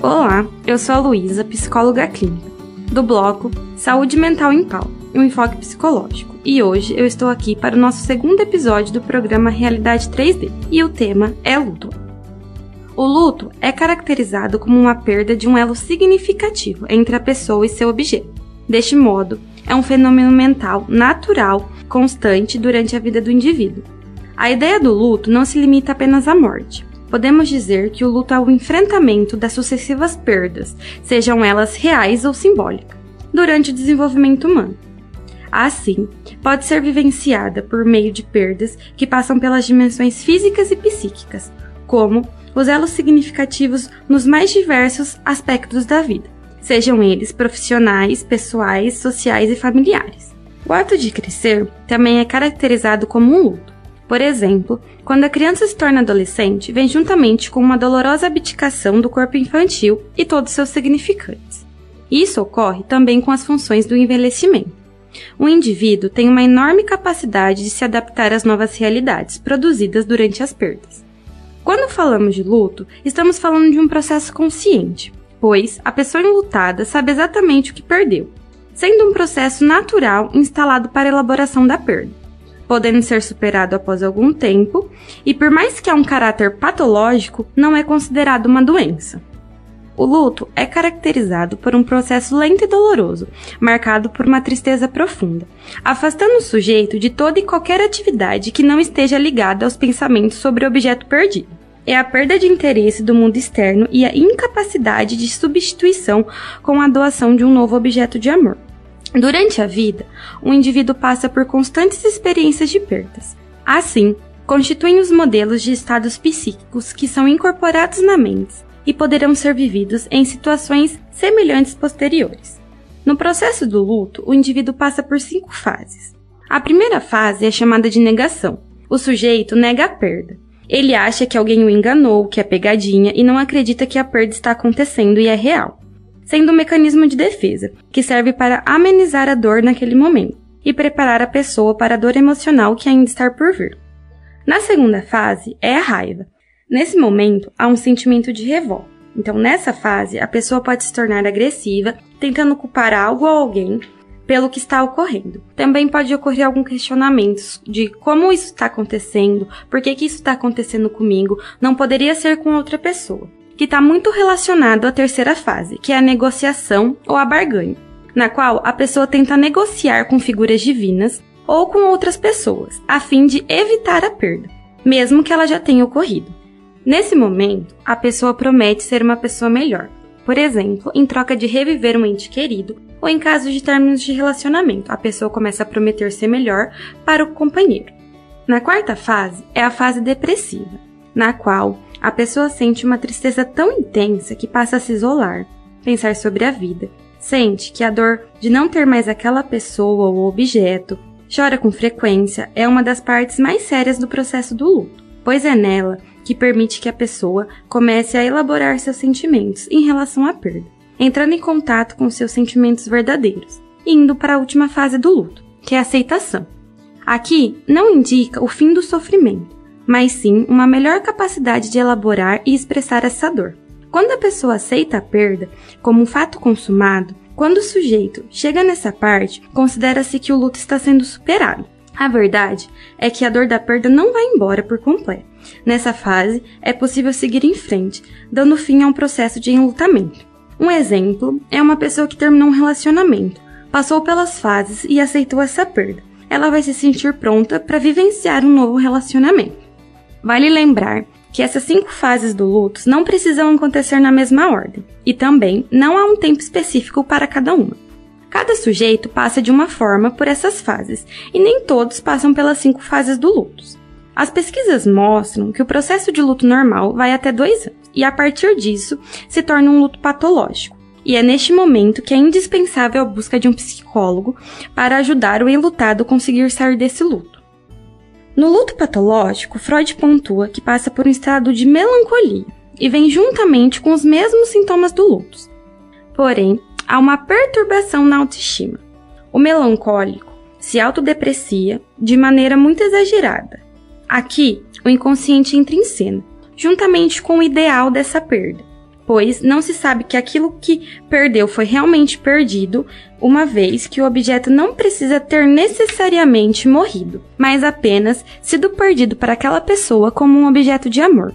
Olá, eu sou a Luísa, psicóloga clínica, do bloco Saúde Mental em Pauta, um enfoque psicológico, e hoje eu estou aqui para o nosso segundo episódio do programa Realidade 3D, e o tema é luto. O luto é caracterizado como uma perda de um elo significativo entre a pessoa e seu objeto. Deste modo, é um fenômeno mental natural, constante durante a vida do indivíduo. A ideia do luto não se limita apenas à morte, Podemos dizer que o luto é o enfrentamento das sucessivas perdas, sejam elas reais ou simbólicas, durante o desenvolvimento humano. Assim, pode ser vivenciada por meio de perdas que passam pelas dimensões físicas e psíquicas, como os elos significativos nos mais diversos aspectos da vida, sejam eles profissionais, pessoais, sociais e familiares. O ato de crescer também é caracterizado como um luto por exemplo, quando a criança se torna adolescente, vem juntamente com uma dolorosa abdicação do corpo infantil e todos seus significantes. Isso ocorre também com as funções do envelhecimento. O indivíduo tem uma enorme capacidade de se adaptar às novas realidades produzidas durante as perdas. Quando falamos de luto, estamos falando de um processo consciente, pois a pessoa enlutada sabe exatamente o que perdeu, sendo um processo natural instalado para a elaboração da perda podendo ser superado após algum tempo, e por mais que há um caráter patológico, não é considerado uma doença. O luto é caracterizado por um processo lento e doloroso, marcado por uma tristeza profunda, afastando o sujeito de toda e qualquer atividade que não esteja ligada aos pensamentos sobre o objeto perdido. É a perda de interesse do mundo externo e a incapacidade de substituição com a doação de um novo objeto de amor. Durante a vida, o indivíduo passa por constantes experiências de perdas. Assim, constituem os modelos de estados psíquicos que são incorporados na mente e poderão ser vividos em situações semelhantes posteriores. No processo do luto, o indivíduo passa por cinco fases. A primeira fase é chamada de negação. O sujeito nega a perda. Ele acha que alguém o enganou, que é pegadinha e não acredita que a perda está acontecendo e é real sendo um mecanismo de defesa, que serve para amenizar a dor naquele momento e preparar a pessoa para a dor emocional que ainda está por vir. Na segunda fase é a raiva. Nesse momento há um sentimento de revolta. Então, nessa fase, a pessoa pode se tornar agressiva, tentando culpar algo ou alguém pelo que está ocorrendo. Também pode ocorrer algum questionamento de como isso está acontecendo, por que, que isso está acontecendo comigo, não poderia ser com outra pessoa que está muito relacionado à terceira fase, que é a negociação ou a barganha, na qual a pessoa tenta negociar com figuras divinas ou com outras pessoas, a fim de evitar a perda, mesmo que ela já tenha ocorrido. Nesse momento, a pessoa promete ser uma pessoa melhor, por exemplo, em troca de reviver um ente querido ou em caso de términos de relacionamento, a pessoa começa a prometer ser melhor para o companheiro. Na quarta fase é a fase depressiva, na qual a pessoa sente uma tristeza tão intensa que passa a se isolar, pensar sobre a vida. Sente que a dor de não ter mais aquela pessoa ou objeto, chora com frequência, é uma das partes mais sérias do processo do luto, pois é nela que permite que a pessoa comece a elaborar seus sentimentos em relação à perda, entrando em contato com seus sentimentos verdadeiros, indo para a última fase do luto, que é a aceitação. Aqui não indica o fim do sofrimento, mas sim uma melhor capacidade de elaborar e expressar essa dor. Quando a pessoa aceita a perda como um fato consumado, quando o sujeito chega nessa parte, considera-se que o luto está sendo superado. A verdade é que a dor da perda não vai embora por completo. Nessa fase, é possível seguir em frente, dando fim a um processo de enlutamento. Um exemplo é uma pessoa que terminou um relacionamento, passou pelas fases e aceitou essa perda. Ela vai se sentir pronta para vivenciar um novo relacionamento. Vale lembrar que essas cinco fases do luto não precisam acontecer na mesma ordem, e também não há um tempo específico para cada uma. Cada sujeito passa de uma forma por essas fases, e nem todos passam pelas cinco fases do luto. As pesquisas mostram que o processo de luto normal vai até dois anos, e a partir disso se torna um luto patológico. E é neste momento que é indispensável a busca de um psicólogo para ajudar o enlutado a conseguir sair desse luto. No luto patológico, Freud pontua que passa por um estado de melancolia e vem juntamente com os mesmos sintomas do luto. Porém, há uma perturbação na autoestima. O melancólico se autodeprecia de maneira muito exagerada. Aqui, o inconsciente entra em cena, juntamente com o ideal dessa perda. Pois não se sabe que aquilo que perdeu foi realmente perdido, uma vez que o objeto não precisa ter necessariamente morrido, mas apenas sido perdido para aquela pessoa como um objeto de amor.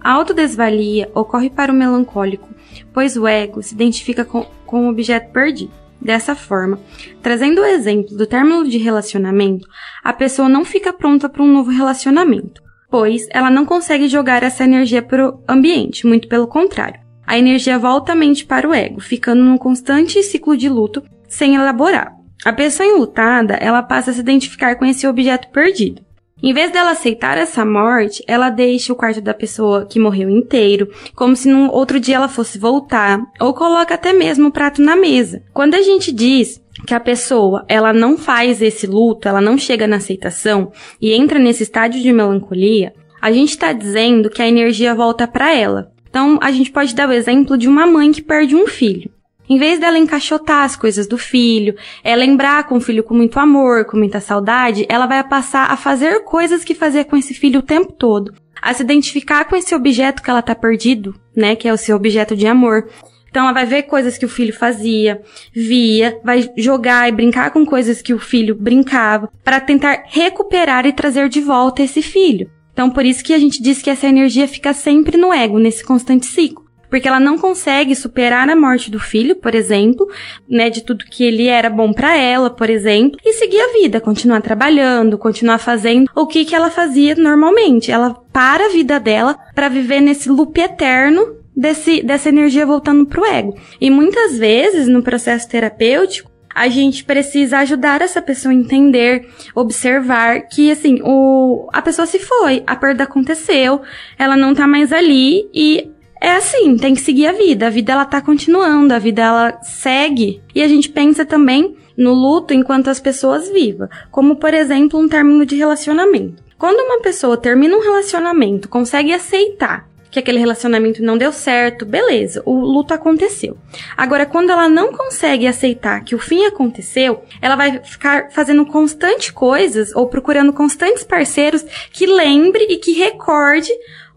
A autodesvalia ocorre para o melancólico, pois o ego se identifica com, com o objeto perdido. Dessa forma, trazendo o exemplo do término de relacionamento, a pessoa não fica pronta para um novo relacionamento, pois ela não consegue jogar essa energia para o ambiente, muito pelo contrário. A energia volta a mente para o ego, ficando num constante ciclo de luto sem elaborar. A pessoa enlutada, ela passa a se identificar com esse objeto perdido. Em vez dela aceitar essa morte, ela deixa o quarto da pessoa que morreu inteiro, como se num outro dia ela fosse voltar, ou coloca até mesmo o prato na mesa. Quando a gente diz que a pessoa ela não faz esse luto, ela não chega na aceitação e entra nesse estágio de melancolia, a gente está dizendo que a energia volta para ela. Então, a gente pode dar o exemplo de uma mãe que perde um filho. Em vez dela encaixotar as coisas do filho, é lembrar com o filho com muito amor, com muita saudade, ela vai passar a fazer coisas que fazia com esse filho o tempo todo. A se identificar com esse objeto que ela tá perdido, né? Que é o seu objeto de amor. Então ela vai ver coisas que o filho fazia, via, vai jogar e brincar com coisas que o filho brincava, para tentar recuperar e trazer de volta esse filho. Então por isso que a gente diz que essa energia fica sempre no ego, nesse constante ciclo porque ela não consegue superar a morte do filho, por exemplo, né, de tudo que ele era bom para ela, por exemplo, e seguir a vida, continuar trabalhando, continuar fazendo o que que ela fazia normalmente. Ela para a vida dela para viver nesse loop eterno desse, dessa energia voltando pro ego. E muitas vezes no processo terapêutico a gente precisa ajudar essa pessoa a entender, observar que assim, o a pessoa se foi, a perda aconteceu, ela não tá mais ali e é assim, tem que seguir a vida. A vida ela tá continuando, a vida ela segue. E a gente pensa também no luto enquanto as pessoas vivas, como por exemplo um término de relacionamento. Quando uma pessoa termina um relacionamento, consegue aceitar que aquele relacionamento não deu certo, beleza, o luto aconteceu. Agora, quando ela não consegue aceitar que o fim aconteceu, ela vai ficar fazendo constante coisas ou procurando constantes parceiros que lembre e que recorde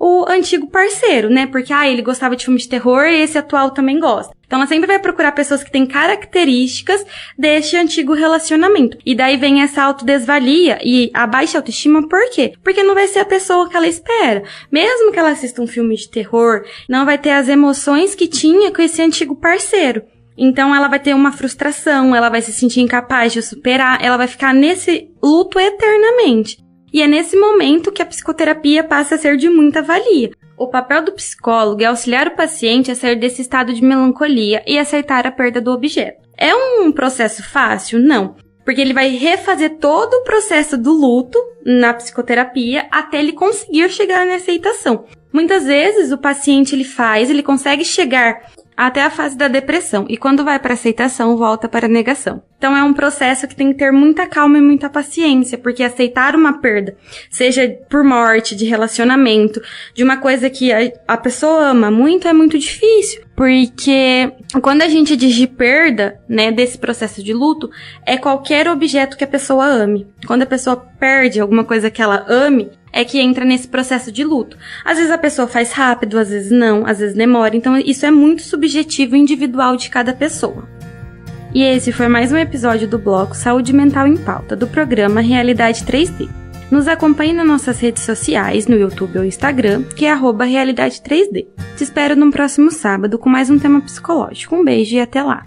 o antigo parceiro, né? Porque, ah, ele gostava de filme de terror e esse atual também gosta. Então ela sempre vai procurar pessoas que têm características deste antigo relacionamento. E daí vem essa autodesvalia e a baixa autoestima, por quê? Porque não vai ser a pessoa que ela espera. Mesmo que ela assista um filme de terror, não vai ter as emoções que tinha com esse antigo parceiro. Então ela vai ter uma frustração, ela vai se sentir incapaz de superar, ela vai ficar nesse luto eternamente. E é nesse momento que a psicoterapia passa a ser de muita valia. O papel do psicólogo é auxiliar o paciente a sair desse estado de melancolia e aceitar a perda do objeto. É um processo fácil? Não. Porque ele vai refazer todo o processo do luto na psicoterapia até ele conseguir chegar na aceitação. Muitas vezes o paciente ele faz, ele consegue chegar até a fase da depressão e quando vai para aceitação volta para a negação. Então é um processo que tem que ter muita calma e muita paciência, porque aceitar uma perda, seja por morte, de relacionamento, de uma coisa que a, a pessoa ama muito, é muito difícil. Porque quando a gente diz de perda, né, desse processo de luto, é qualquer objeto que a pessoa ame. Quando a pessoa perde alguma coisa que ela ame, é que entra nesse processo de luto. Às vezes a pessoa faz rápido, às vezes não, às vezes demora. Então isso é muito subjetivo e individual de cada pessoa. E esse foi mais um episódio do bloco Saúde Mental em Pauta, do programa Realidade 3D. Nos acompanhe nas nossas redes sociais, no YouTube ou Instagram, que é Realidade 3D. Te espero no próximo sábado com mais um tema psicológico. Um beijo e até lá!